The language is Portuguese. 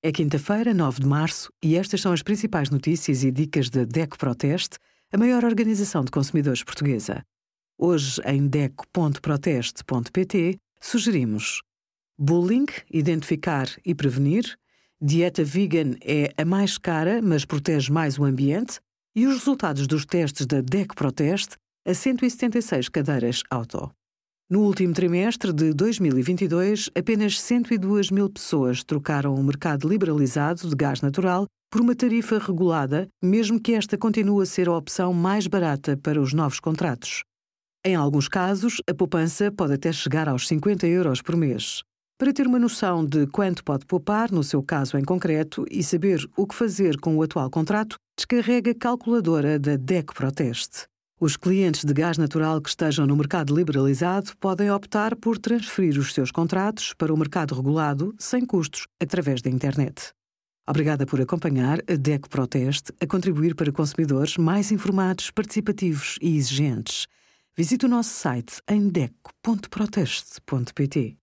É quinta-feira, 9 de março, e estas são as principais notícias e dicas da DECO Proteste, a maior organização de consumidores portuguesa. Hoje, em DECO.proteste.pt, sugerimos bullying, identificar e prevenir, dieta vegan é a mais cara, mas protege mais o ambiente, e os resultados dos testes da DECO Proteste a 176 cadeiras auto. No último trimestre de 2022, apenas 102 mil pessoas trocaram o mercado liberalizado de gás natural por uma tarifa regulada, mesmo que esta continue a ser a opção mais barata para os novos contratos. Em alguns casos, a poupança pode até chegar aos 50 euros por mês. Para ter uma noção de quanto pode poupar, no seu caso em concreto, e saber o que fazer com o atual contrato, descarrega a calculadora da DEC Proteste. Os clientes de gás natural que estejam no mercado liberalizado podem optar por transferir os seus contratos para o mercado regulado sem custos através da internet. Obrigada por acompanhar a DECO Proteste a contribuir para consumidores mais informados, participativos e exigentes. Visite o nosso site em deco.proteste.pt.